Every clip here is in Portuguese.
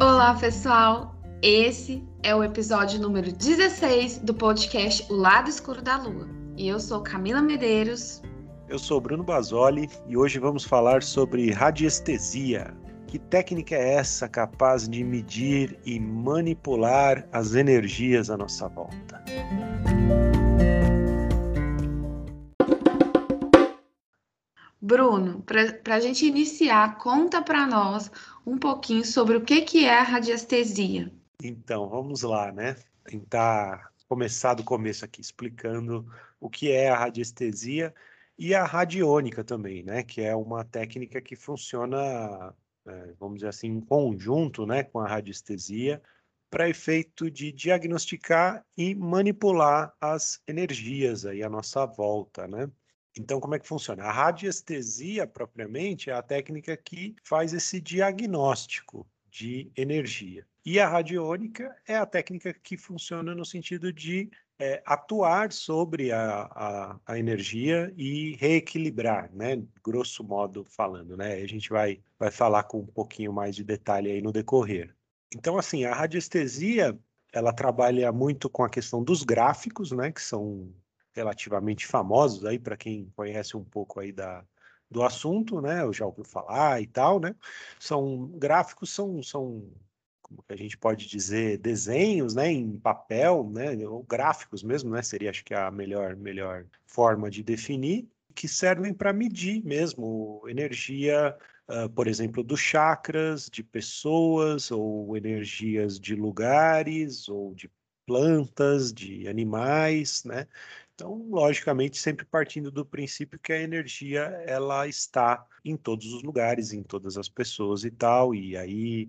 Olá, pessoal! Esse é o episódio número 16 do podcast O Lado Escuro da Lua. E eu sou Camila Medeiros. Eu sou Bruno Basoli e hoje vamos falar sobre radiestesia. Que técnica é essa capaz de medir e manipular as energias à nossa volta? Bruno, para a gente iniciar, conta para nós um pouquinho sobre o que, que é a radiestesia. Então, vamos lá, né? Tentar começar do começo aqui, explicando o que é a radiestesia e a radiônica também, né? Que é uma técnica que funciona é, vamos dizer assim, em conjunto né, com a radiestesia, para efeito de diagnosticar e manipular as energias aí à nossa volta, né? Então, como é que funciona? A radiestesia, propriamente, é a técnica que faz esse diagnóstico de energia. E a radiônica é a técnica que funciona no sentido de é, atuar sobre a, a, a, energia e reequilibrar, né? Grosso modo falando, né? A gente vai, vai falar com um pouquinho mais de detalhe aí no decorrer. Então, assim, a radiestesia, ela trabalha muito com a questão dos gráficos, né? Que são relativamente famosos aí para quem conhece um pouco aí da, do assunto, né? Eu já ouviu falar e tal, né? São gráficos, são, são como que a gente pode dizer, desenhos, né, em papel, né, ou gráficos mesmo, né, seria acho que a melhor, melhor forma de definir, que servem para medir mesmo energia, uh, por exemplo, dos chakras, de pessoas, ou energias de lugares, ou de plantas, de animais, né? Então, logicamente, sempre partindo do princípio que a energia ela está em todos os lugares, em todas as pessoas e tal, e aí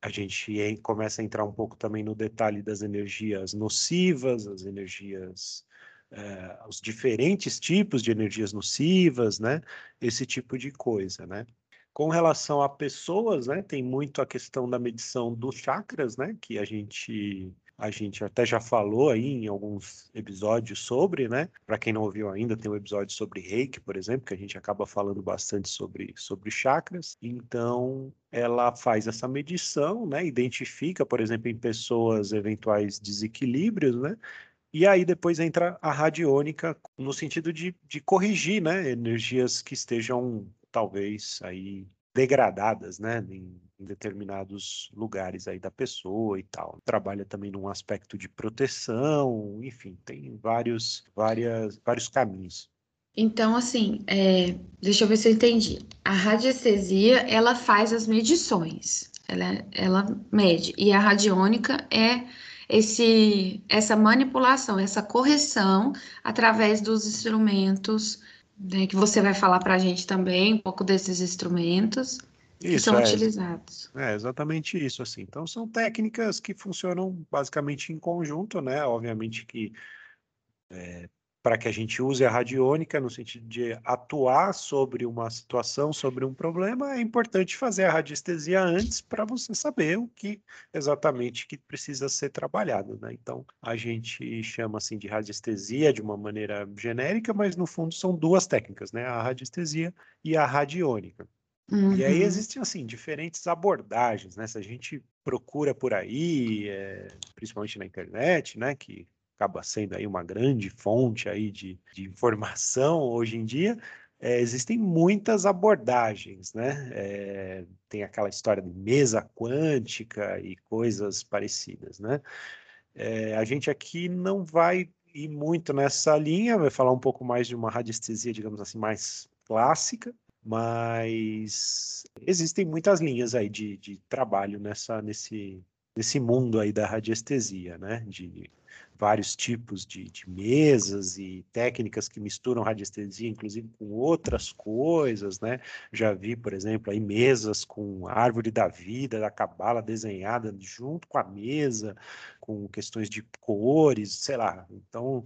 a gente começa a entrar um pouco também no detalhe das energias nocivas, as energias, eh, os diferentes tipos de energias nocivas, né? Esse tipo de coisa, né? Com relação a pessoas, né? Tem muito a questão da medição dos chakras, né? Que a gente a gente até já falou aí em alguns episódios sobre, né? Para quem não ouviu ainda, tem um episódio sobre reiki, por exemplo, que a gente acaba falando bastante sobre, sobre chakras. Então, ela faz essa medição, né? Identifica, por exemplo, em pessoas eventuais desequilíbrios, né? E aí depois entra a radiônica no sentido de, de corrigir, né? Energias que estejam talvez aí degradadas, né? Em, em determinados lugares aí da pessoa e tal. Trabalha também num aspecto de proteção, enfim, tem vários, várias, vários caminhos. Então, assim, é, deixa eu ver se eu entendi. A radiestesia, ela faz as medições, ela, ela mede, e a radiônica é esse, essa manipulação, essa correção através dos instrumentos, né, que você vai falar para a gente também, um pouco desses instrumentos, que Isso, são é, utilizados. é exatamente isso, assim. Então, são técnicas que funcionam basicamente em conjunto, né? Obviamente que é, para que a gente use a radiônica no sentido de atuar sobre uma situação, sobre um problema, é importante fazer a radiestesia antes para você saber o que exatamente que precisa ser trabalhado, né? Então, a gente chama assim de radiestesia de uma maneira genérica, mas no fundo são duas técnicas, né? A radiestesia e a radiônica. Uhum. E aí uhum. existem, assim, diferentes abordagens, né? Se a gente procura por aí, é, principalmente na internet, né? Que acaba sendo aí uma grande fonte aí de, de informação hoje em dia, é, existem muitas abordagens, né? É, tem aquela história de mesa quântica e coisas parecidas, né? É, a gente aqui não vai ir muito nessa linha, vai falar um pouco mais de uma radiestesia, digamos assim, mais clássica, mas existem muitas linhas aí de, de trabalho nessa, nesse, nesse mundo aí da radiestesia, né? De vários tipos de, de, mesas e técnicas que misturam radiestesia, inclusive com outras coisas, né? Já vi, por exemplo, aí mesas com árvore da vida, da cabala desenhada junto com a mesa, com questões de cores, sei lá. Então,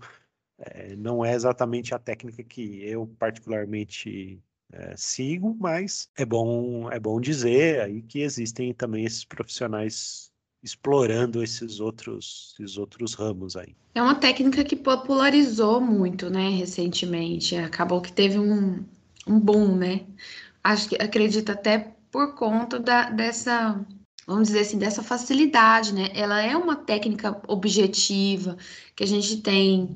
é, não é exatamente a técnica que eu particularmente é, sigo, mas é bom é bom dizer aí que existem também esses profissionais explorando esses outros esses outros ramos aí. É uma técnica que popularizou muito, né, recentemente. Acabou que teve um, um boom, né? Acho que acredito até por conta da, dessa vamos dizer assim, dessa facilidade, né? Ela é uma técnica objetiva, que a gente tem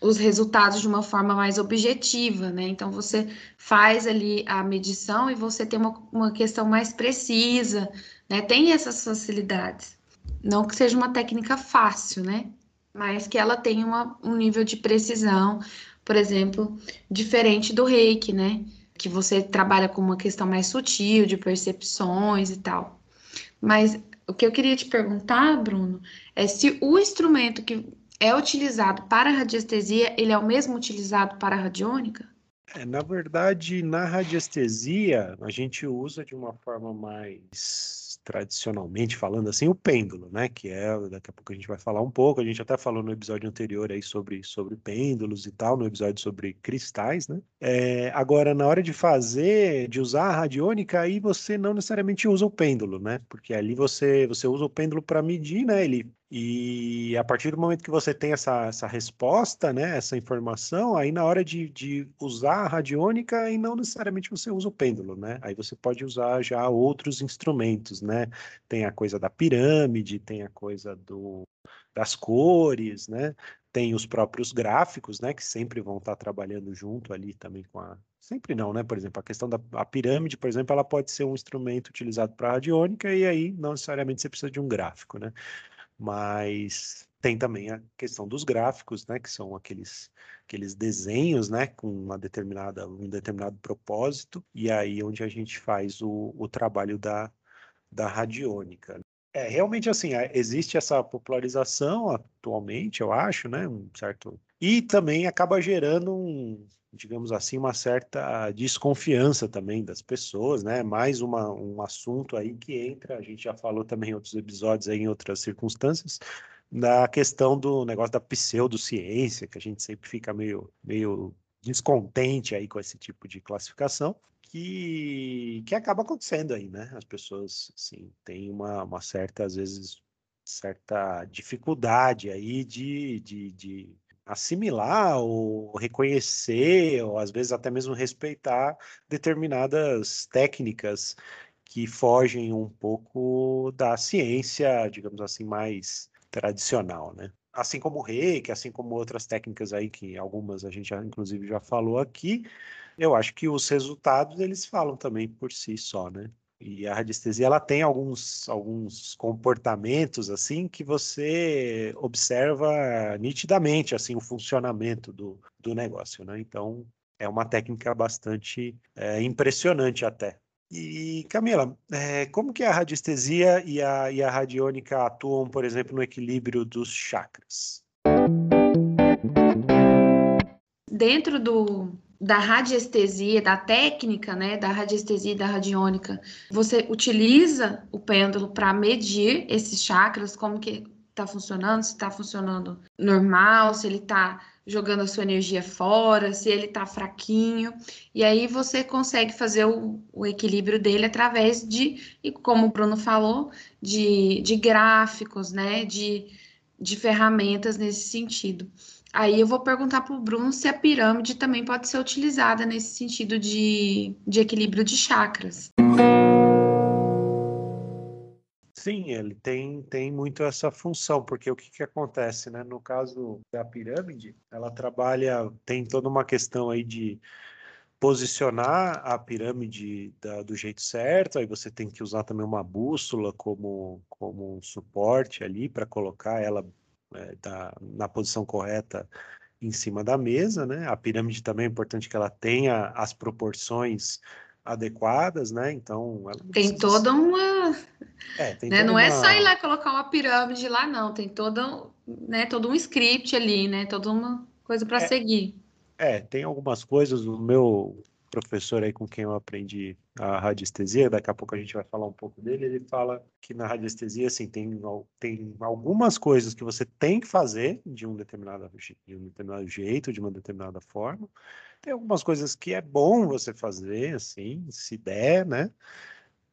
os resultados de uma forma mais objetiva, né? Então você faz ali a medição e você tem uma, uma questão mais precisa, né? Tem essas facilidades. Não que seja uma técnica fácil, né? Mas que ela tem uma, um nível de precisão, por exemplo, diferente do reiki, né? Que você trabalha com uma questão mais sutil, de percepções e tal. Mas o que eu queria te perguntar, Bruno, é se o instrumento que é utilizado para radiestesia, ele é o mesmo utilizado para radiônica? É, na verdade, na radiestesia, a gente usa de uma forma mais tradicionalmente falando assim, o pêndulo, né? Que é, daqui a pouco a gente vai falar um pouco, a gente até falou no episódio anterior aí sobre, sobre pêndulos e tal, no episódio sobre cristais, né? É, agora, na hora de fazer, de usar a radiônica, aí você não necessariamente usa o pêndulo, né? Porque ali você, você usa o pêndulo para medir, né? Ele e a partir do momento que você tem essa, essa resposta, né, essa informação, aí na hora de, de usar a radiônica, aí não necessariamente você usa o pêndulo, né? Aí você pode usar já outros instrumentos, né? Tem a coisa da pirâmide, tem a coisa do, das cores, né? Tem os próprios gráficos, né, que sempre vão estar trabalhando junto ali também com a. Sempre não, né? Por exemplo, a questão da a pirâmide, por exemplo, ela pode ser um instrumento utilizado para radiônica e aí não necessariamente você precisa de um gráfico, né? Mas tem também a questão dos gráficos, né, que são aqueles aqueles desenhos, né, com uma determinada um determinado propósito e aí onde a gente faz o, o trabalho da da radiônica. É realmente assim, existe essa popularização atualmente, eu acho, né, um certo e também acaba gerando um digamos assim, uma certa desconfiança também das pessoas, né? Mais uma, um assunto aí que entra, a gente já falou também em outros episódios aí, em outras circunstâncias, na questão do negócio da pseudociência, que a gente sempre fica meio, meio descontente aí com esse tipo de classificação, que, que acaba acontecendo aí, né? As pessoas, assim, têm uma, uma certa, às vezes, certa dificuldade aí de, de, de assimilar ou reconhecer, ou às vezes até mesmo respeitar determinadas técnicas que fogem um pouco da ciência, digamos assim, mais tradicional, né? Assim como o reiki, assim como outras técnicas aí que algumas a gente já, inclusive já falou aqui, eu acho que os resultados eles falam também por si só, né? E a radiestesia ela tem alguns, alguns comportamentos assim que você observa nitidamente assim o funcionamento do, do negócio, né? Então é uma técnica bastante é, impressionante até. E Camila, é, como que a radiestesia e a, e a radiônica atuam, por exemplo, no equilíbrio dos chakras? Dentro do, da radiestesia, da técnica, né, da radiestesia e da radiônica, você utiliza o pêndulo para medir esses chakras, como que está funcionando, se está funcionando normal, se ele está jogando a sua energia fora, se ele está fraquinho, e aí você consegue fazer o, o, equilíbrio dele através de, e como o Bruno falou, de, de gráficos, né, de, de ferramentas nesse sentido. Aí eu vou perguntar para o Bruno se a pirâmide também pode ser utilizada nesse sentido de, de equilíbrio de chakras. Sim, ele tem, tem muito essa função, porque o que, que acontece, né? No caso da pirâmide, ela trabalha, tem toda uma questão aí de posicionar a pirâmide da, do jeito certo, aí você tem que usar também uma bússola como, como um suporte ali para colocar ela é, tá na posição correta em cima da mesa, né? A pirâmide também é importante que ela tenha as proporções adequadas, né? Então tem toda uma, é, tem né? Toda não é uma... é só ir lá colocar uma pirâmide lá, não. Tem todo, né? Todo um script ali, né? Toda uma coisa para é, seguir. É, tem algumas coisas. O meu professor aí com quem eu aprendi a radiestesia, daqui a pouco a gente vai falar um pouco dele, ele fala que na radiestesia, assim, tem, tem algumas coisas que você tem que fazer de um, determinado, de um determinado jeito, de uma determinada forma, tem algumas coisas que é bom você fazer, assim, se der, né?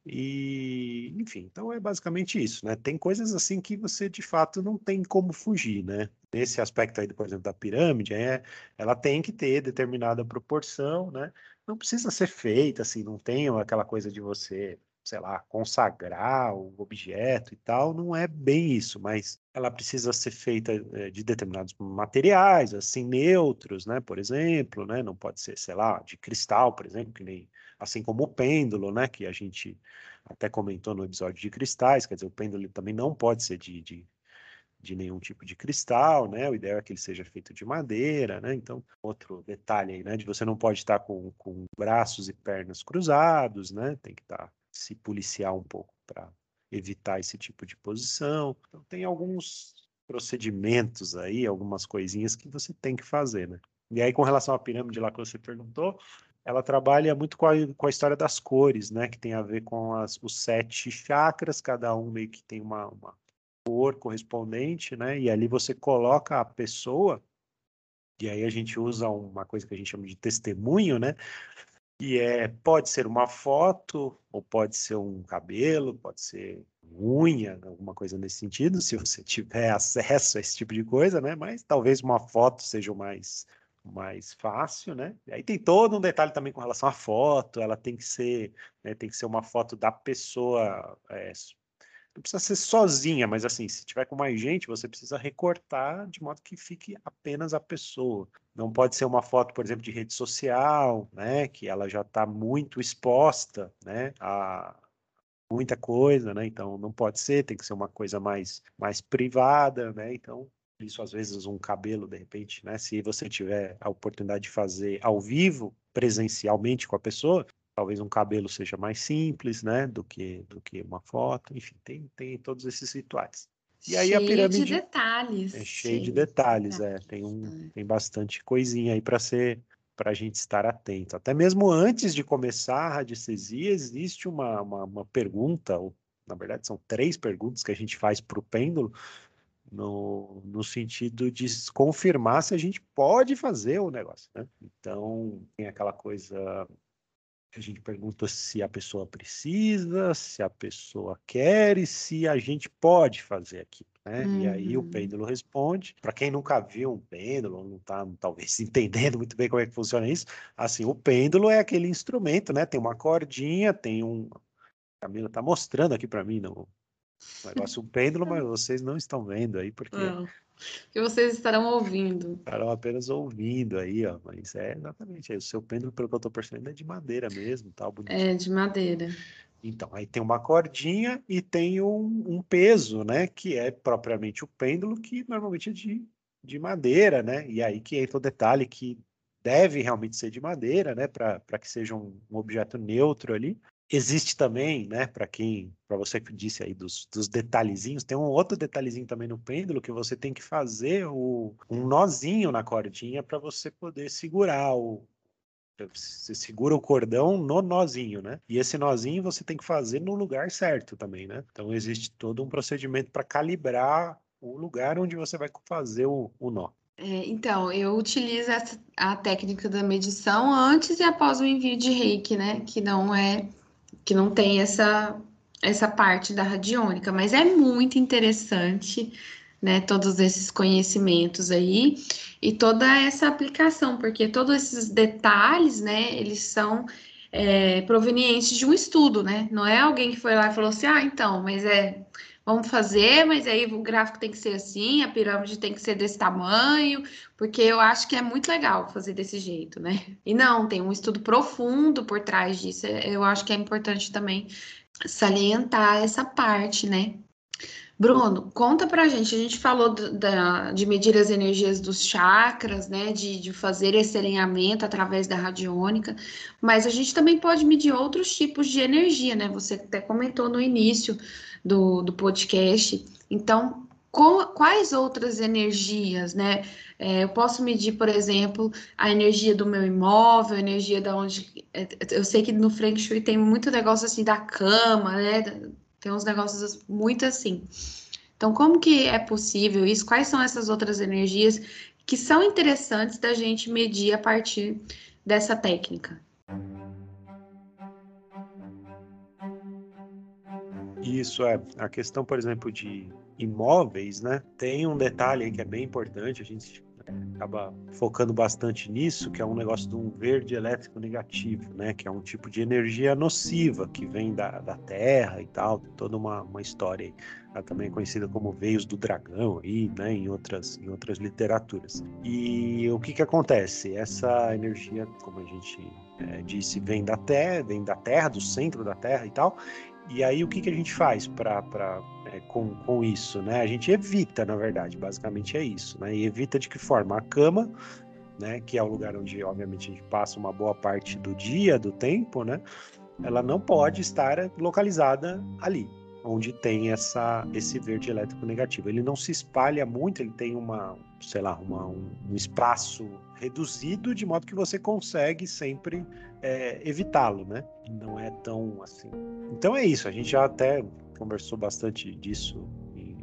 E, enfim, então é basicamente isso, né? Tem coisas assim que você de fato não tem como fugir, né? Nesse aspecto aí, por exemplo, da pirâmide, é, ela tem que ter determinada proporção, né? Não precisa ser feita assim, não tem aquela coisa de você sei lá, consagrar o objeto e tal, não é bem isso, mas ela precisa ser feita eh, de determinados materiais, assim, neutros, né, por exemplo, né, não pode ser, sei lá, de cristal, por exemplo, que nem, assim como o pêndulo, né, que a gente até comentou no episódio de cristais, quer dizer, o pêndulo também não pode ser de, de de nenhum tipo de cristal, né? O ideal é que ele seja feito de madeira, né? Então, outro detalhe aí, né? De você não pode estar com, com braços e pernas cruzados, né? Tem que estar se policiar um pouco para evitar esse tipo de posição. Então, tem alguns procedimentos aí, algumas coisinhas que você tem que fazer, né? E aí, com relação à pirâmide lá que você perguntou, ela trabalha muito com a, com a história das cores, né? Que tem a ver com as, os sete chakras, cada um meio que tem uma, uma cor correspondente, né? E ali você coloca a pessoa, e aí a gente usa uma coisa que a gente chama de testemunho, né? E é, pode ser uma foto, ou pode ser um cabelo, pode ser unha, alguma coisa nesse sentido, se você tiver acesso a esse tipo de coisa, né? Mas talvez uma foto seja o mais mais fácil, né? E aí tem todo um detalhe também com relação à foto, ela tem que ser, né, tem que ser uma foto da pessoa é, não precisa ser sozinha, mas assim, se tiver com mais gente, você precisa recortar de modo que fique apenas a pessoa. Não pode ser uma foto, por exemplo, de rede social, né, que ela já está muito exposta, né, a muita coisa, né? Então não pode ser, tem que ser uma coisa mais mais privada, né? Então isso às vezes um cabelo de repente, né? Se você tiver a oportunidade de fazer ao vivo, presencialmente com a pessoa, talvez um cabelo seja mais simples, né, do que do que uma foto, enfim, tem tem todos esses rituais. E aí cheio a pirâmide de detalhes. É cheio, de detalhes, de é, tem um tem bastante coisinha aí para ser para a gente estar atento. Até mesmo antes de começar a radiestesia, existe uma, uma, uma pergunta, ou, na verdade são três perguntas que a gente faz para o pêndulo, no, no sentido de confirmar se a gente pode fazer o negócio. Né? Então, tem aquela coisa a gente pergunta se a pessoa precisa, se a pessoa quer e se a gente pode fazer aquilo. Né? Uhum. E aí o uhum. pêndulo responde. Para quem nunca viu um pêndulo, não está talvez entendendo muito bem como é que funciona isso, assim, o pêndulo é aquele instrumento, né? Tem uma cordinha, tem um. A Camila está mostrando aqui para mim no negócio um pêndulo, mas vocês não estão vendo aí porque não que vocês estarão ouvindo. Estarão apenas ouvindo aí, ó. Mas é exatamente aí. O seu pêndulo, pelo que eu estou percebendo, é de madeira mesmo, tal, bonitinho. É, de madeira. Então, aí tem uma cordinha e tem um, um, peso, né? Que é propriamente o pêndulo, que normalmente é de, de madeira, né? E aí que entra o detalhe que deve realmente ser de madeira, né? Para que seja um, um objeto neutro ali. Existe também, né, para quem, para você que disse aí dos, dos detalhezinhos, tem um outro detalhezinho também no pêndulo que você tem que fazer o, um nozinho na cordinha para você poder segurar o, você segura o cordão no nozinho, né? E esse nozinho você tem que fazer no lugar certo também, né? Então existe todo um procedimento para calibrar o lugar onde você vai fazer o, o nó. É, então, eu utilizo essa, a técnica da medição antes e após o envio de reiki, né? Que não é que não tem essa, essa parte da radiônica, mas é muito interessante, né, todos esses conhecimentos aí e toda essa aplicação, porque todos esses detalhes, né, eles são é, provenientes de um estudo, né, não é alguém que foi lá e falou assim, ah, então, mas é vamos fazer, mas aí o gráfico tem que ser assim, a pirâmide tem que ser desse tamanho, porque eu acho que é muito legal fazer desse jeito, né? E não, tem um estudo profundo por trás disso. Eu acho que é importante também salientar essa parte, né? Bruno, conta pra gente. A gente falou da, de medir as energias dos chakras, né? De, de fazer esse alinhamento através da radiônica, mas a gente também pode medir outros tipos de energia, né? Você até comentou no início do, do podcast. Então, com, quais outras energias, né? É, eu posso medir, por exemplo, a energia do meu imóvel, a energia da onde. É, eu sei que no Feng Shui tem muito negócio assim da cama, né? Tem uns negócios muito assim. Então, como que é possível isso? Quais são essas outras energias que são interessantes da gente medir a partir dessa técnica? Isso é. A questão, por exemplo, de imóveis, né? Tem um detalhe aí que é bem importante. A gente acaba focando bastante nisso, que é um negócio de um verde elétrico negativo, né? Que é um tipo de energia nociva que vem da, da Terra e tal, toda uma, uma história aí. Também conhecida como veios do dragão aí, né? Em outras, em outras literaturas. E o que que acontece? Essa energia, como a gente é, disse, vem da Terra, vem da Terra, do centro da Terra e tal, e aí o que, que a gente faz para é, com, com isso, né? A gente evita, na verdade, basicamente é isso, né? E evita de que forma? A cama, né? Que é o lugar onde, obviamente, a gente passa uma boa parte do dia, do tempo, né? Ela não pode estar localizada ali, onde tem essa, esse verde elétrico negativo. Ele não se espalha muito, ele tem uma, sei lá, uma, um, espaço reduzido, de modo que você consegue sempre é, evitá-lo, né? Não é tão assim. Então é isso, a gente já até conversou bastante disso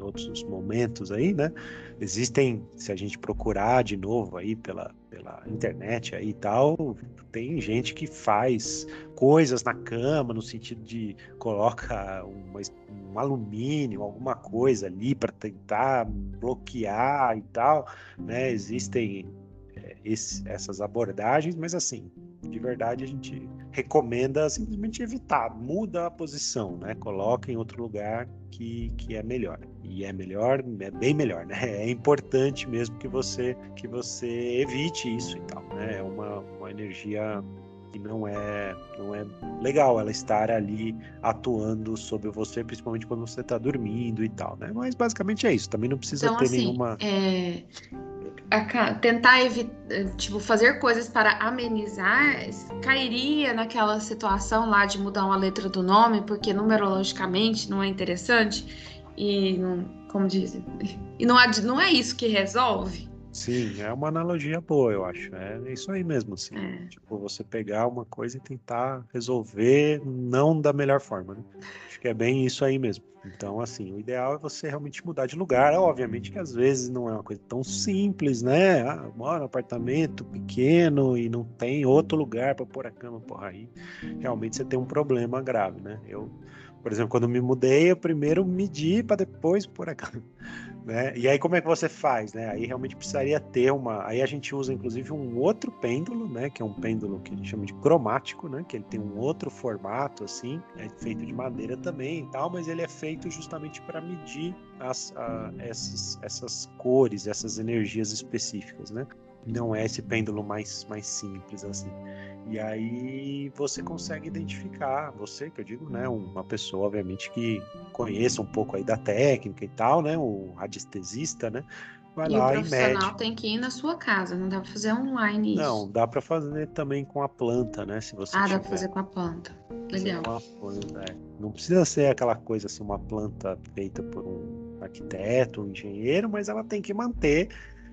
em outros momentos aí, né? Existem, se a gente procurar de novo aí pela, pela internet aí e tal, tem gente que faz coisas na cama no sentido de coloca um alumínio, alguma coisa ali para tentar bloquear e tal, né? Existem é, esse, essas abordagens, mas assim, de verdade a gente recomenda simplesmente evitar, muda a posição, né? Coloca em outro lugar que, que é melhor. E é melhor, é bem melhor, né? É importante mesmo que você que você evite isso e tal, né? É uma, uma energia que não é não é legal ela estar ali atuando sobre você, principalmente quando você está dormindo e tal, né? Mas basicamente é isso. Também não precisa então, ter assim, nenhuma é tentar evitar, tipo, fazer coisas para amenizar, cairia naquela situação lá de mudar uma letra do nome, porque numerologicamente não é interessante e não, como dizem, e não, não é isso que resolve. Sim, é uma analogia boa, eu acho. É isso aí mesmo, assim. É. Tipo, você pegar uma coisa e tentar resolver não da melhor forma, né? Acho que é bem isso aí mesmo. Então, assim, o ideal é você realmente mudar de lugar. Obviamente que às vezes não é uma coisa tão simples, né? Ah, moro num apartamento pequeno e não tem outro lugar para pôr a cama, porra, aí realmente você tem um problema grave, né? Eu, por exemplo, quando me mudei, eu primeiro medi para depois pôr a cama. Né? E aí como é que você faz, né? Aí realmente precisaria ter uma, aí a gente usa inclusive um outro pêndulo, né, que é um pêndulo que a gente chama de cromático, né, que ele tem um outro formato assim, é feito de madeira também e tal, mas ele é feito justamente para medir as, a, essas, essas cores, essas energias específicas, né? Não é esse pêndulo mais, mais simples assim. E aí você consegue identificar, você que eu digo, né, uma pessoa obviamente que conheça um pouco aí da técnica e tal, né, o radiestesista, né, vai e lá o e mede. profissional tem que ir na sua casa, não dá para fazer online isso. Não, dá para fazer também com a planta, né, se você Ah, tiver. dá para fazer com a planta. Legal. Planta, é. Não precisa ser aquela coisa assim, uma planta feita por um arquiteto, um engenheiro, mas ela tem que manter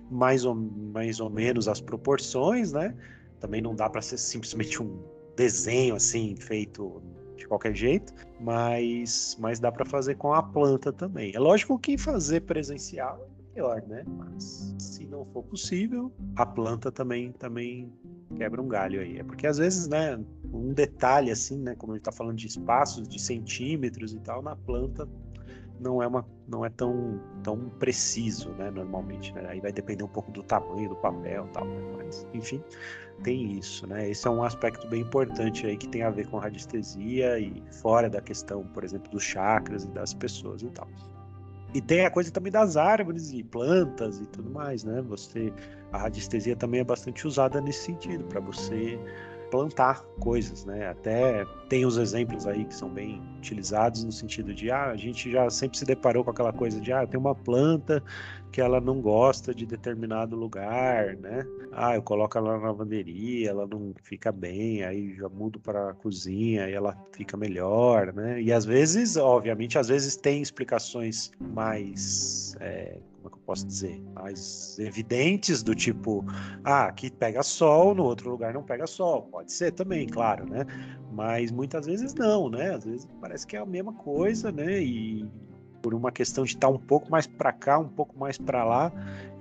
mais ou, mais ou menos as proporções, né? Também não dá para ser simplesmente um desenho assim feito de qualquer jeito, mas, mas dá para fazer com a planta também. É lógico que fazer presencial é melhor, né? Mas se não for possível, a planta também também quebra um galho aí. É porque às vezes, né, um detalhe assim, né, como a gente está falando de espaços de centímetros e tal, na planta não é uma não é tão tão preciso, né, normalmente, né? Aí vai depender um pouco do tamanho do papel, tal, né? mas enfim, tem isso, né? Esse é um aspecto bem importante aí que tem a ver com radiestesia e fora da questão, por exemplo, dos chakras e das pessoas e tal. E tem a coisa também das árvores e plantas e tudo mais, né? Você a radiestesia também é bastante usada nesse sentido para você plantar coisas, né? Até tem os exemplos aí que são bem utilizados no sentido de ah, a gente já sempre se deparou com aquela coisa de ah, tem uma planta que ela não gosta de determinado lugar, né? Ah, eu coloco ela na lavanderia, ela não fica bem, aí já mudo para a cozinha e ela fica melhor, né? E às vezes, obviamente, às vezes tem explicações mais é, como é que eu posso dizer, mais evidentes do tipo, ah, aqui pega sol, no outro lugar não pega sol. Pode ser também, claro, né? Mas muitas vezes não, né? Às vezes parece que é a mesma coisa, né? E por uma questão de estar um pouco mais para cá, um pouco mais para lá,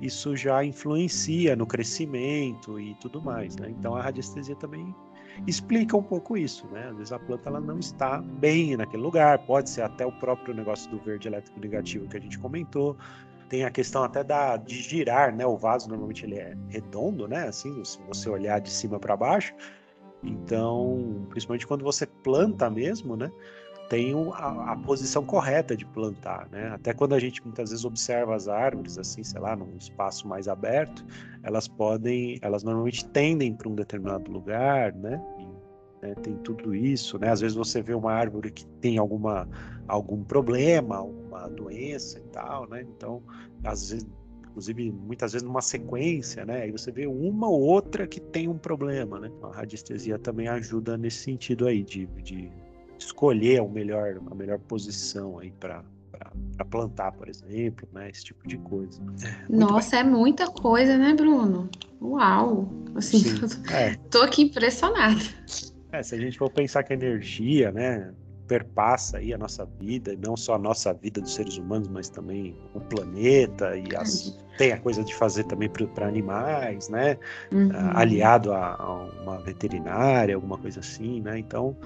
isso já influencia no crescimento e tudo mais, né? Então a radiestesia também explica um pouco isso, né? Às vezes a planta ela não está bem naquele lugar, pode ser até o próprio negócio do verde elétrico negativo que a gente comentou, Tem a questão até da, de girar, né? O vaso normalmente ele é redondo, né? Assim, se você olhar de cima para baixo. Então, principalmente quando você planta mesmo, né? Tem a, a, posição correta de plantar, né? Até quando a gente muitas vezes observa as árvores, assim, sei lá, num espaço mais aberto, elas podem, elas normalmente tendem para um determinado lugar, né? né? Tem tudo isso, né? Às vezes você vê uma árvore que tem alguma algum problema, alguma doença e tal, né? Então, às vezes, inclusive muitas vezes numa sequência, né? Aí você vê uma ou outra que tem um problema, né? A radiestesia também ajuda nesse sentido aí de, de escolher o melhor, a melhor posição aí para para plantar, por exemplo, né? Esse tipo de coisa. Nossa, é muita coisa, né, Bruno? Uau! Assim, é. tô aqui impressionada. É, se a gente for pensar que a energia, né, perpassa aí a nossa vida, e não só a nossa vida dos seres humanos, mas também o planeta e as, tem a coisa de fazer também para animais, né? Uhum. aliado a, a, uma veterinária, alguma coisa assim, né? Então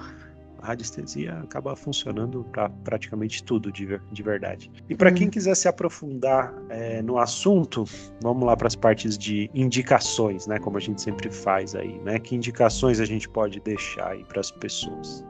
a radiestesia acaba funcionando para praticamente tudo de, de verdade. E para uhum. quem quiser se aprofundar é, no assunto, vamos lá para as partes de indicações, né? Como a gente sempre faz aí, né? Que indicações a gente pode deixar aí para as pessoas?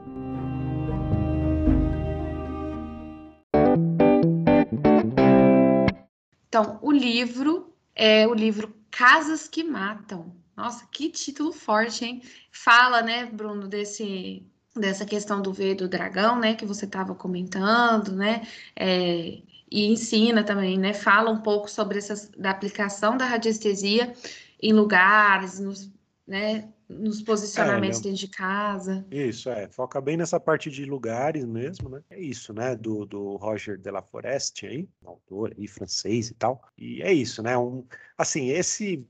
Então, o livro é o livro Casas que Matam. Nossa, que título forte, hein? Fala, né, Bruno, desse dessa questão do V do dragão, né, que você estava comentando, né, é, e ensina também, né, fala um pouco sobre essa da aplicação da radiestesia em lugares, nos, né, nos posicionamentos é, dentro de casa. Isso, é, foca bem nessa parte de lugares mesmo, né, é isso, né, do, do Roger de la Foreste aí, autor aí, francês e tal, e é isso, né, um, assim, esse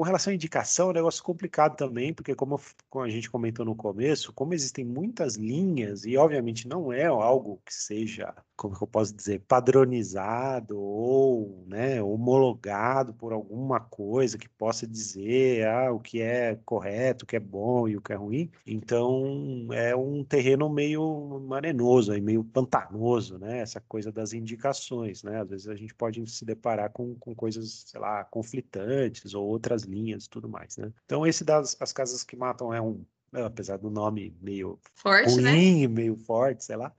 com relação à indicação, é um negócio complicado também, porque como, como, a gente comentou no começo, como existem muitas linhas, e obviamente não é algo que seja, como eu posso dizer, padronizado ou né, homologado por alguma coisa que possa dizer ah, o que é correto, o que é bom e o que é ruim. Então é um terreno meio marenoso, meio pantanoso, né? Essa coisa das indicações, né? Às vezes a gente pode se deparar com, com coisas, sei lá, conflitantes ou outras as linhas e tudo mais, né? Então esse das as casas que matam é um, apesar do nome meio forte, né? ruim, né? meio forte, sei lá,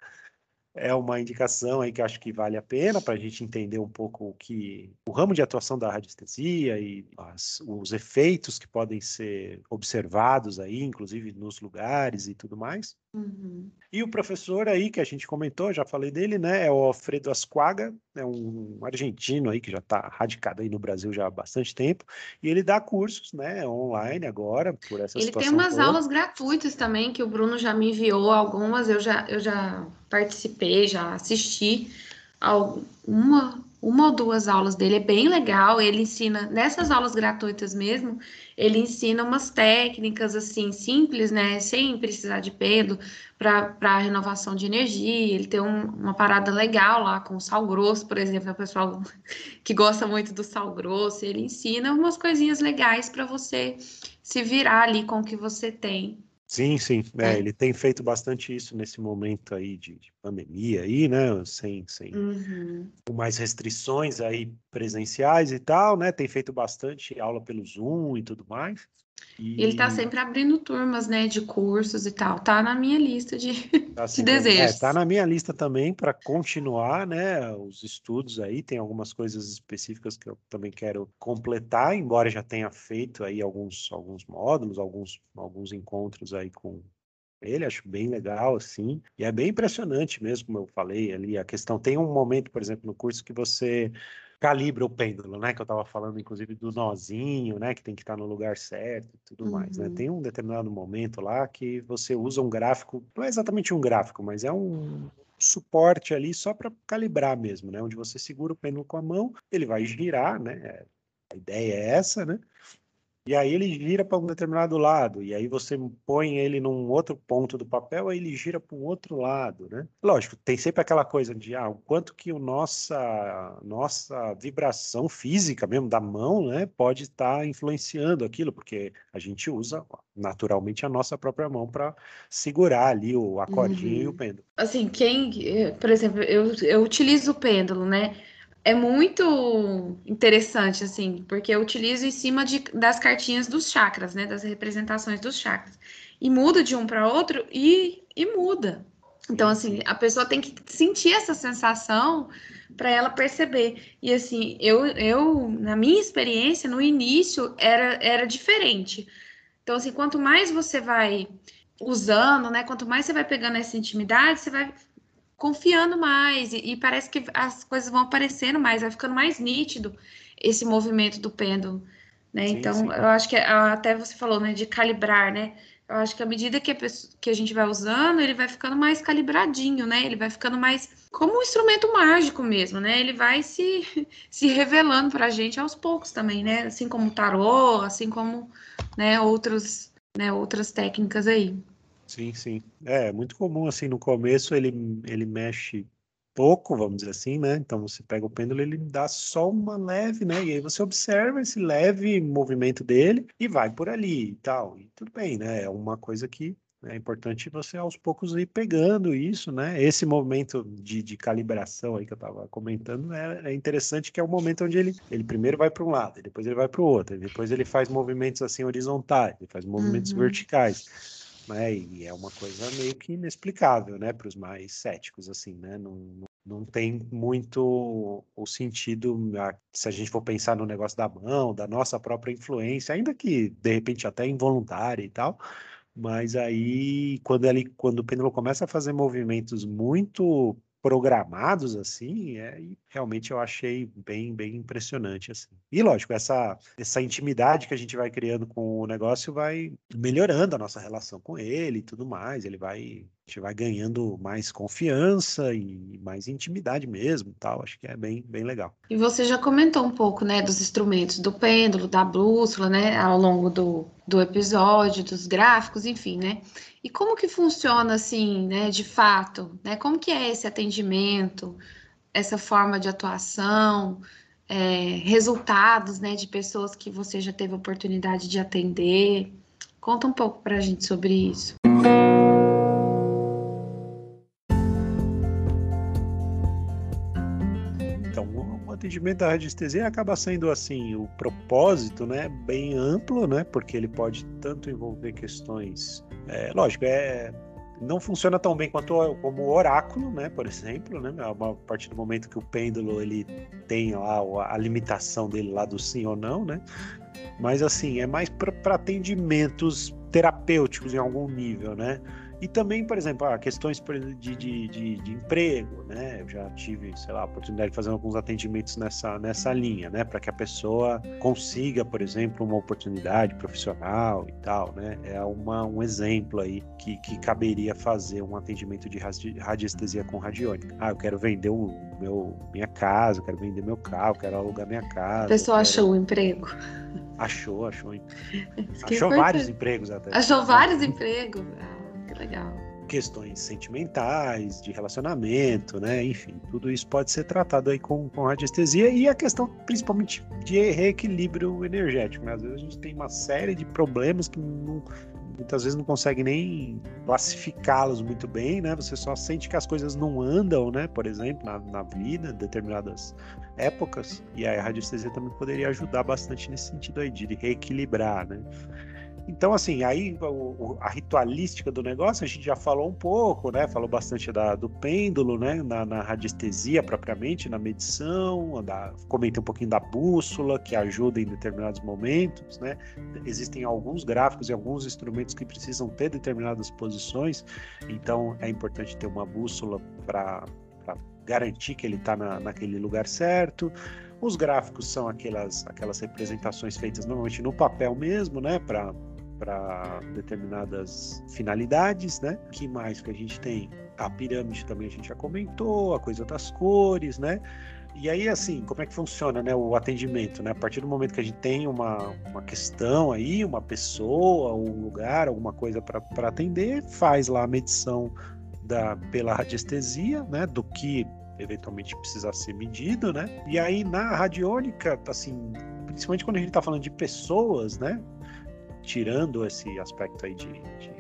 é uma indicação aí que acho que vale a pena para a gente entender um pouco o que o ramo de atuação da radiestesia e as, os efeitos que podem ser observados aí, inclusive nos lugares e tudo mais. Uhum. E o professor aí que a gente comentou, já falei dele, né? É o Alfredo Asquaga, é um argentino aí que já está radicado aí no Brasil já há bastante tempo e ele dá cursos, né? Online agora por essa ele tem umas toda. aulas gratuitas também que o Bruno já me enviou algumas, eu já eu já participei, já assisti uma uma ou duas aulas dele, é bem legal. Ele ensina, nessas aulas gratuitas mesmo, ele ensina umas técnicas assim simples, né? Sem precisar de pêndulo, para renovação de energia. Ele tem um, uma parada legal lá com sal grosso, por exemplo, é o pessoal que gosta muito do sal grosso. Ele ensina umas coisinhas legais para você se virar ali com o que você tem. Sim, sim. É, é. Ele tem feito bastante isso nesse momento aí de, de pandemia aí, né? Sem, sem uhum. com mais restrições aí presenciais e tal, né? Tem feito bastante aula pelo Zoom e tudo mais. E... Ele está sempre abrindo turmas, né, de cursos e tal. Tá na minha lista de, tá de desejos. É, tá na minha lista também para continuar, né, os estudos aí. Tem algumas coisas específicas que eu também quero completar, embora já tenha feito aí alguns, alguns módulos, alguns, alguns encontros aí com ele, acho bem legal, assim, e é bem impressionante mesmo, como eu falei ali, a questão, tem um momento, por exemplo, no curso que você calibra o pêndulo, né? Que eu estava falando, inclusive, do nozinho, né? Que tem que estar no lugar certo e tudo uhum. mais, né? Uhum. Tem um determinado momento lá que você usa um gráfico, não é exatamente um gráfico, mas é um suporte ali só para calibrar mesmo, né? Onde você segura o pêndulo com a mão, ele vai girar, né? A ideia é essa, né? E aí ele gira para um determinado lado, e aí você põe ele num outro ponto do papel, aí ele gira para um outro lado, né? Lógico, tem sempre aquela coisa de ah, o quanto que o nossa nossa vibração física mesmo da mão, né, pode estar tá influenciando aquilo, porque a gente usa naturalmente a nossa própria mão para segurar ali o a cordinha uhum. e o uhum. pêndulo. Assim, quem, por exemplo, eu, eu utilizo o pêndulo, né? É muito interessante, assim, porque eu utilizo em cima de, das cartinhas dos chakras, né? Das representações dos chakras. E muda de um para outro e, e muda. Então, assim, a pessoa tem que sentir essa sensação para ela perceber. E assim, eu, eu, na minha experiência, no início era, era diferente. Então, assim, quanto mais você vai usando, né? Quanto mais você vai pegando essa intimidade, você vai confiando mais e, e, parece que as coisas vão aparecendo mais, vai ficando mais nítido esse movimento do pêndulo, né? Sim, então, sim. eu acho que até você falou, né, de calibrar, né? Eu acho que à medida que a, pessoa, que a gente vai usando, ele vai ficando mais calibradinho, né? Ele vai ficando mais como um instrumento mágico mesmo, né? Ele vai se, se revelando para a gente aos poucos também, né? Assim como o tarô, assim como né, outros, né, outras técnicas aí. Sim, sim. É, é muito comum, assim, no começo ele, ele mexe pouco, vamos dizer assim, né? Então você pega o pêndulo, ele dá só uma leve, né? E aí você observa esse leve movimento dele e vai por ali e tal. E tudo bem, né? É uma coisa que é importante você aos poucos ir pegando isso, né? Esse momento de, de calibração aí que eu estava comentando é, é, interessante que é o momento onde ele, ele primeiro vai para um lado, depois ele vai para o outro, depois ele faz movimentos assim horizontais, ele faz movimentos uhum. verticais né? E é uma coisa meio que inexplicável, né, para os mais céticos, assim, né? Não, não tem muito o sentido, se a gente for pensar no negócio da mão, da nossa própria influência, ainda que de repente até involuntária e tal, mas aí quando ele, quando o pêndulo começa a fazer movimentos muito programados assim, é, realmente eu achei bem, bem impressionante assim. E lógico, essa essa intimidade que a gente vai criando com o negócio vai melhorando a nossa relação com ele e tudo mais, ele vai gente vai ganhando mais confiança e mais intimidade mesmo, tal. Acho que é bem, bem legal. E você já comentou um pouco, né, dos instrumentos do pêndulo, da bússola, né, ao longo do, do episódio, dos gráficos, enfim, né? E como que funciona assim, né, de fato, né? Como que é esse atendimento, essa forma de atuação, é, resultados, né, de pessoas que você já teve oportunidade de atender? Conta um pouco para a gente sobre isso. Atendimento da radiestesia acaba sendo assim o propósito, né, bem amplo, né, porque ele pode tanto envolver questões, é, lógico, é não funciona tão bem quanto como oráculo, né, por exemplo, né, a partir do momento que o pêndulo ele tem lá a limitação dele lá do sim ou não, né, mas assim é mais para atendimentos terapêuticos em algum nível, né. E também, por exemplo, ah, questões de, de, de, de, emprego, né? Eu já tive, sei lá, a oportunidade de fazer alguns atendimentos nessa, nessa linha, né? Para que a pessoa consiga, por exemplo, uma oportunidade profissional e tal, né? É uma, um exemplo aí que, que caberia fazer um atendimento de radiestesia com radiônica. Ah, eu quero vender o meu, minha casa, quero vender meu carro, quero alugar minha casa. A pessoa quero... achou um emprego. Achou, achou. Achou vários empregos até. Achou vários empregos. Legal. Questões sentimentais, de relacionamento, né? Enfim, tudo isso pode ser tratado aí com, com radiestesia e a questão principalmente de reequilíbrio energético. Né? Às vezes a gente tem uma série de problemas que não, muitas vezes não consegue nem classificá-los muito bem, né? Você só sente que as coisas não andam, né? Por exemplo, na, na vida, determinadas épocas. E a radiestesia também poderia ajudar bastante nesse sentido aí, de reequilibrar, né? Então, assim, aí o, a ritualística do negócio a gente já falou um pouco, né? Falou bastante da, do pêndulo, né? Na, na radiestesia propriamente, na medição, da, comentei um pouquinho da bússola, que ajuda em determinados momentos, né? Existem alguns gráficos e alguns instrumentos que precisam ter determinadas posições, então é importante ter uma bússola para garantir que ele está na, naquele lugar certo. Os gráficos são aquelas, aquelas representações feitas normalmente no papel mesmo, né? Para para determinadas finalidades, né? que mais que a gente tem? A pirâmide também a gente já comentou, a coisa das cores, né? E aí, assim, como é que funciona né, o atendimento? Né? A partir do momento que a gente tem uma, uma questão aí, uma pessoa, um lugar, alguma coisa para atender, faz lá a medição da, pela radiestesia, né, do que eventualmente precisa ser medido, né? E aí na radiônica, assim, principalmente quando a gente está falando de pessoas, né? Tirando esse aspecto aí de, de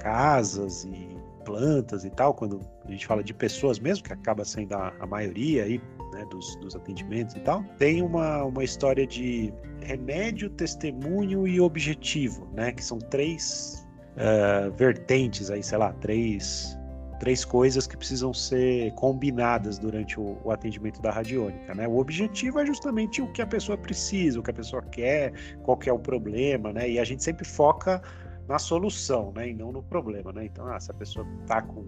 casas e plantas e tal, quando a gente fala de pessoas mesmo, que acaba sendo a, a maioria aí, né, dos, dos atendimentos e tal, tem uma, uma história de remédio, testemunho e objetivo, né, que são três uh, vertentes aí, sei lá, três três coisas que precisam ser combinadas durante o, o, atendimento da radiônica, né? O objetivo é justamente o que a pessoa precisa, o que a pessoa quer, qual que é o problema, né? E a gente sempre foca na solução, né? E não no problema, né? Então, ah, se a pessoa está com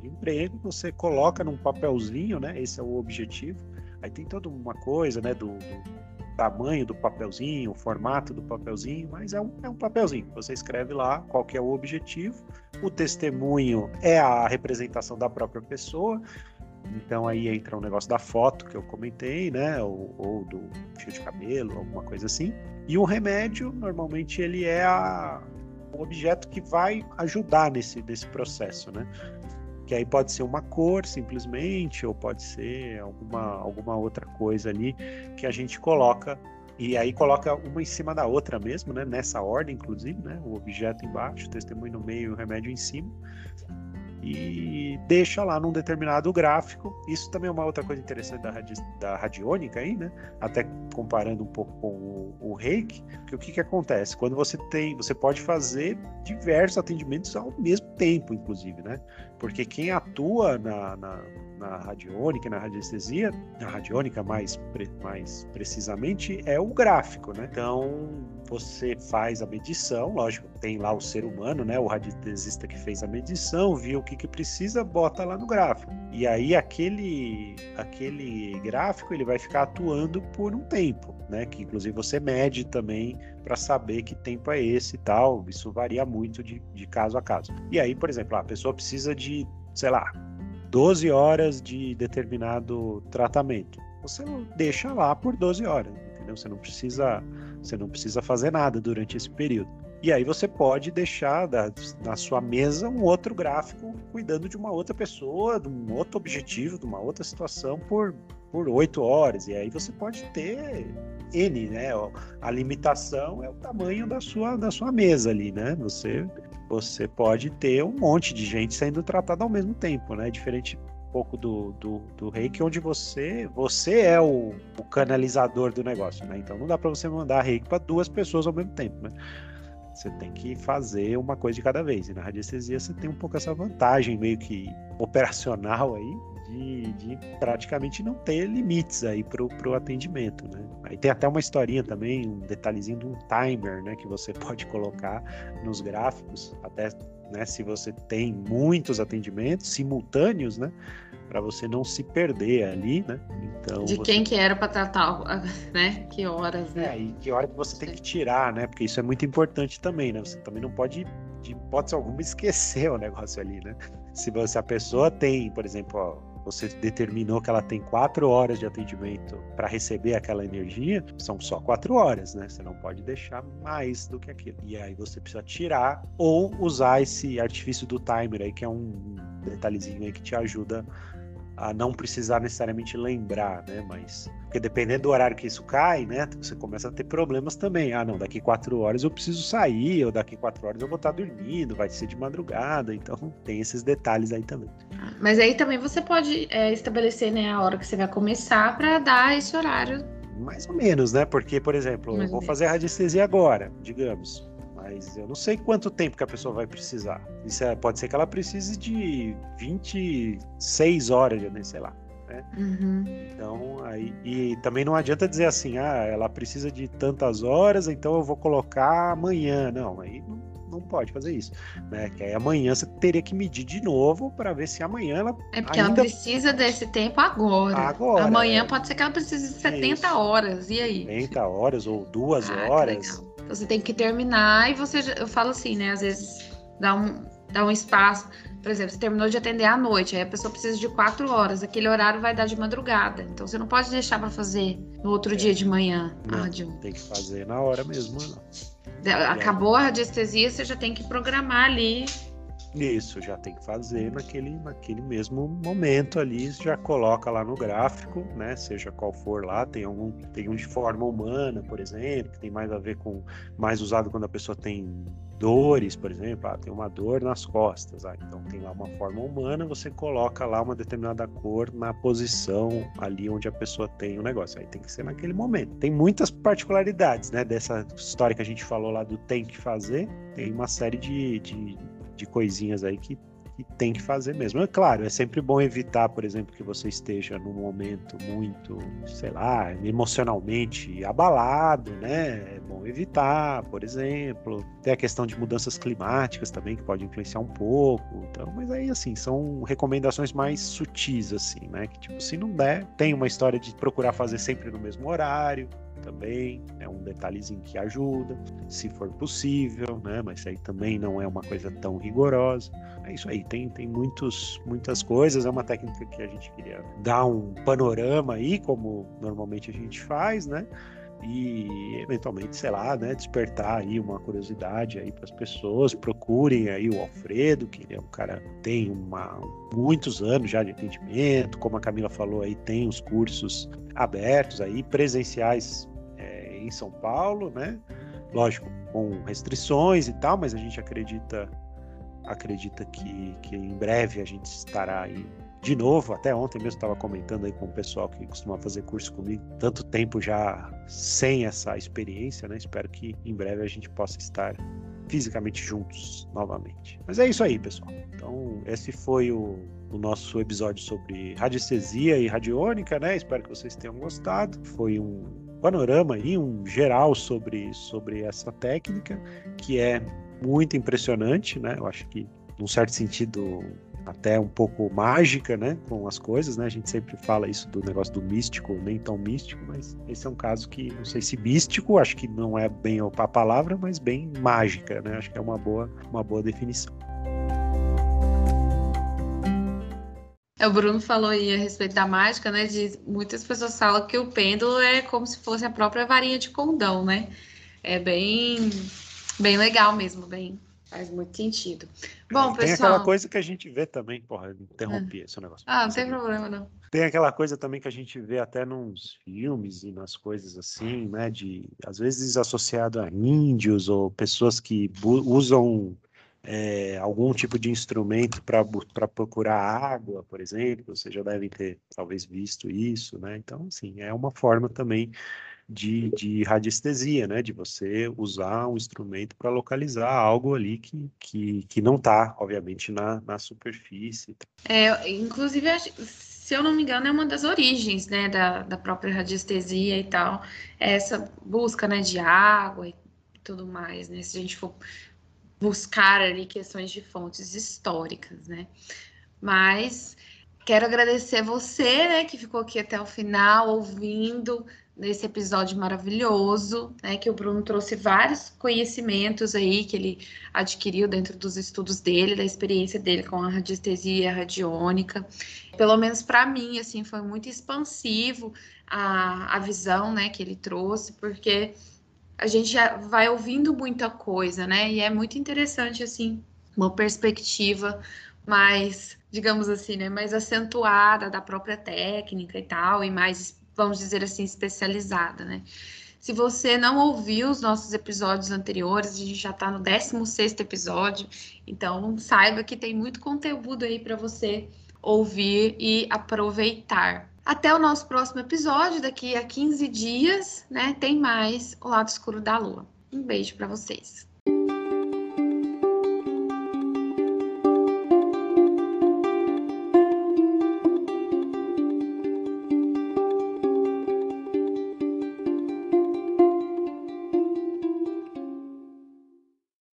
de emprego, você coloca num papelzinho, né? Esse é o objetivo. Aí tem toda uma coisa, né? Do, do tamanho do papelzinho, o formato do papelzinho, mas é um, é um papelzinho. Você escreve lá qual é o objetivo. O testemunho é a representação da própria pessoa. Então aí entra um negócio da foto que eu comentei, né? Ou, ou do fio de cabelo, alguma coisa assim. E o remédio, normalmente, ele é a, o objeto que vai ajudar nesse, nesse processo, né? Que aí pode ser uma cor simplesmente, ou pode ser alguma, alguma outra coisa ali que a gente coloca e aí coloca uma em cima da outra mesmo, né? Nessa ordem, inclusive, né? O objeto embaixo, o testemunho no meio e o remédio em cima e deixa lá num determinado gráfico. Isso também é uma outra coisa interessante da, radi da radiônica aí, né? Até comparando um pouco com o, o reiki, que o que, que acontece? Quando você tem, você pode fazer diversos atendimentos ao mesmo tempo, inclusive, né? Porque quem atua na, na na radiônica, na radiestesia, na radiônica mais, mais precisamente, é o gráfico, né? Então, você faz a medição, lógico, tem lá o ser humano, né? O radiestesista que fez a medição, viu o que, que precisa, bota lá no gráfico. E aí, aquele, aquele gráfico, ele vai ficar atuando por um tempo, né? Que inclusive você mede também para saber que tempo é esse e tal. Isso varia muito de, de caso a caso. E aí, por exemplo, a pessoa precisa de, sei lá, 12 horas de determinado tratamento. Você deixa lá por 12 horas, entendeu? Você não precisa, você não precisa fazer nada durante esse período. E aí você pode deixar da, na sua mesa um outro gráfico cuidando de uma outra pessoa, de um outro objetivo, de uma outra situação por por oito horas. E aí você pode ter N, né? A limitação é o tamanho da sua, da sua mesa ali, né? Você você pode ter um monte de gente sendo tratada ao mesmo tempo, né? Diferente pouco do, do, do reiki, onde você você é o, o canalizador do negócio, né? Então não dá para você mandar reiki para duas pessoas ao mesmo tempo, né? Você tem que fazer uma coisa de cada vez. E na radiestesia você tem um pouco essa vantagem meio que operacional aí, de, de, praticamente não ter limites aí pro, pro atendimento, né? Aí tem até uma historinha também, um detalhezinho de um timer, né, que você pode colocar nos gráficos, até né, se você tem muitos atendimentos simultâneos, né, para você não se perder ali, né? Então de quem que era para tratar, né? Que horas, né? É, e que hora que você tem que tirar, né? Porque isso é muito importante também, né? Você também não pode de hipótese alguma esquecer o negócio ali, né? Se você a pessoa tem, por exemplo, ó, você determinou que ela tem quatro horas de atendimento para receber aquela energia, são só quatro horas, né? Você não pode deixar mais do que aquilo. E aí você precisa tirar ou usar esse artifício do timer aí, que é um detalhezinho aí que te ajuda a não precisar necessariamente lembrar, né? Mas porque dependendo do horário que isso cai, né? Você começa a ter problemas também. Ah, não, daqui quatro horas eu preciso sair, ou daqui quatro horas eu vou estar dormindo, vai ser de madrugada. Então tem esses detalhes aí também. Mas aí também você pode é, estabelecer né, a hora que você vai começar para dar esse horário. Mais ou menos, né? Porque, por exemplo, Mais eu vou fazer a radiestesia agora, digamos mas eu não sei quanto tempo que a pessoa vai precisar. Isso é, pode ser que ela precise de 26 horas, né, sei lá. Né? Uhum. Então, aí, e também não adianta dizer assim, ah, ela precisa de tantas horas, então eu vou colocar amanhã. Não, aí não, não pode fazer isso, né? Que aí amanhã você teria que medir de novo para ver se amanhã ela. É porque ainda... ela precisa desse tempo agora. Agora. Amanhã é... pode ser que ela precise de 70 isso. horas, e aí? 70 horas ou duas ah, horas. Você tem que terminar e você, eu falo assim, né? Às vezes dá um, dá um espaço. Por exemplo, você terminou de atender à noite, aí a pessoa precisa de quatro horas. Aquele horário vai dar de madrugada. Então você não pode deixar para fazer no outro é. dia de manhã. Não, ah, tem que fazer na hora mesmo, não. Acabou a radiestesia, você já tem que programar ali isso, já tem que fazer naquele, naquele mesmo momento ali, já coloca lá no gráfico, né? Seja qual for lá, tem algum, tem um de forma humana, por exemplo, que tem mais a ver com mais usado quando a pessoa tem dores, por exemplo, ah, tem uma dor nas costas, ah, então tem lá uma forma humana, você coloca lá uma determinada cor na posição ali onde a pessoa tem o negócio. Aí tem que ser naquele momento. Tem muitas particularidades, né, dessa história que a gente falou lá do tem que fazer, tem uma série de, de, de coisinhas aí que que tem que fazer mesmo. É claro, é sempre bom evitar, por exemplo, que você esteja num momento muito, sei lá, emocionalmente abalado, né? É bom evitar, por exemplo. Tem a questão de mudanças climáticas também que pode influenciar um pouco. Então, mas aí assim, são recomendações mais sutis assim, né? Que tipo, se não der, tem uma história de procurar fazer sempre no mesmo horário, também, é um detalhezinho que ajuda, se for possível, né? Mas aí também não é uma coisa tão rigorosa. É isso aí, tem, tem muitos, muitas coisas, é uma técnica que a gente queria dar um panorama aí, como normalmente a gente faz, né? e eventualmente, sei lá, né, despertar aí uma curiosidade aí para as pessoas, procurem aí o Alfredo, que ele é um cara tem uma muitos anos já de atendimento, como a Camila falou aí, tem os cursos abertos aí presenciais em São Paulo, né? Lógico, com restrições e tal, mas a gente acredita acredita que, que em breve a gente estará aí de novo. Até ontem mesmo estava comentando aí com o pessoal que costuma fazer curso comigo, tanto tempo já sem essa experiência, né? Espero que em breve a gente possa estar fisicamente juntos novamente. Mas é isso aí, pessoal. Então, esse foi o, o nosso episódio sobre radiestesia e radiônica, né? Espero que vocês tenham gostado. Foi um panorama aí, um geral sobre, sobre essa técnica, que é muito impressionante, né? Eu acho que, num certo sentido, até um pouco mágica, né, com as coisas, né? A gente sempre fala isso do negócio do místico, nem tão místico, mas esse é um caso que não sei se místico, acho que não é bem a palavra, mas bem mágica, né? Acho que é uma boa, uma boa definição. O Bruno falou aí a respeito da mágica, né? De muitas pessoas falam que o pêndulo é como se fosse a própria varinha de condão, né? É bem, bem legal mesmo, bem faz muito sentido. Bom, tem pessoal. Tem aquela coisa que a gente vê também, porra, interrompi ah. esse negócio. Ah, não tem problema não. Tem aquela coisa também que a gente vê até nos filmes e nas coisas assim, né? De às vezes associado a índios ou pessoas que usam é, algum tipo de instrumento para procurar água, por exemplo, vocês já devem ter talvez visto isso, né? Então, assim, é uma forma também de, de radiestesia, né? De você usar um instrumento para localizar algo ali que, que, que não está, obviamente, na, na superfície. É, inclusive, se eu não me engano, é uma das origens, né, da, da própria radiestesia e tal, é essa busca, né, de água e tudo mais, né? Se a gente for buscar ali questões de fontes históricas, né? Mas quero agradecer você, né, que ficou aqui até o final ouvindo nesse episódio maravilhoso, né, que o Bruno trouxe vários conhecimentos aí que ele adquiriu dentro dos estudos dele, da experiência dele com a radiestesia radiônica. Pelo menos para mim, assim, foi muito expansivo a, a visão, né, que ele trouxe, porque a gente já vai ouvindo muita coisa, né? E é muito interessante, assim, uma perspectiva mais, digamos assim, né, mais acentuada da própria técnica e tal, e mais, vamos dizer assim, especializada, né? Se você não ouviu os nossos episódios anteriores, a gente já está no 16 episódio, então saiba que tem muito conteúdo aí para você ouvir e aproveitar. Até o nosso próximo episódio, daqui a 15 dias, né? Tem mais o lado escuro da lua. Um beijo para vocês.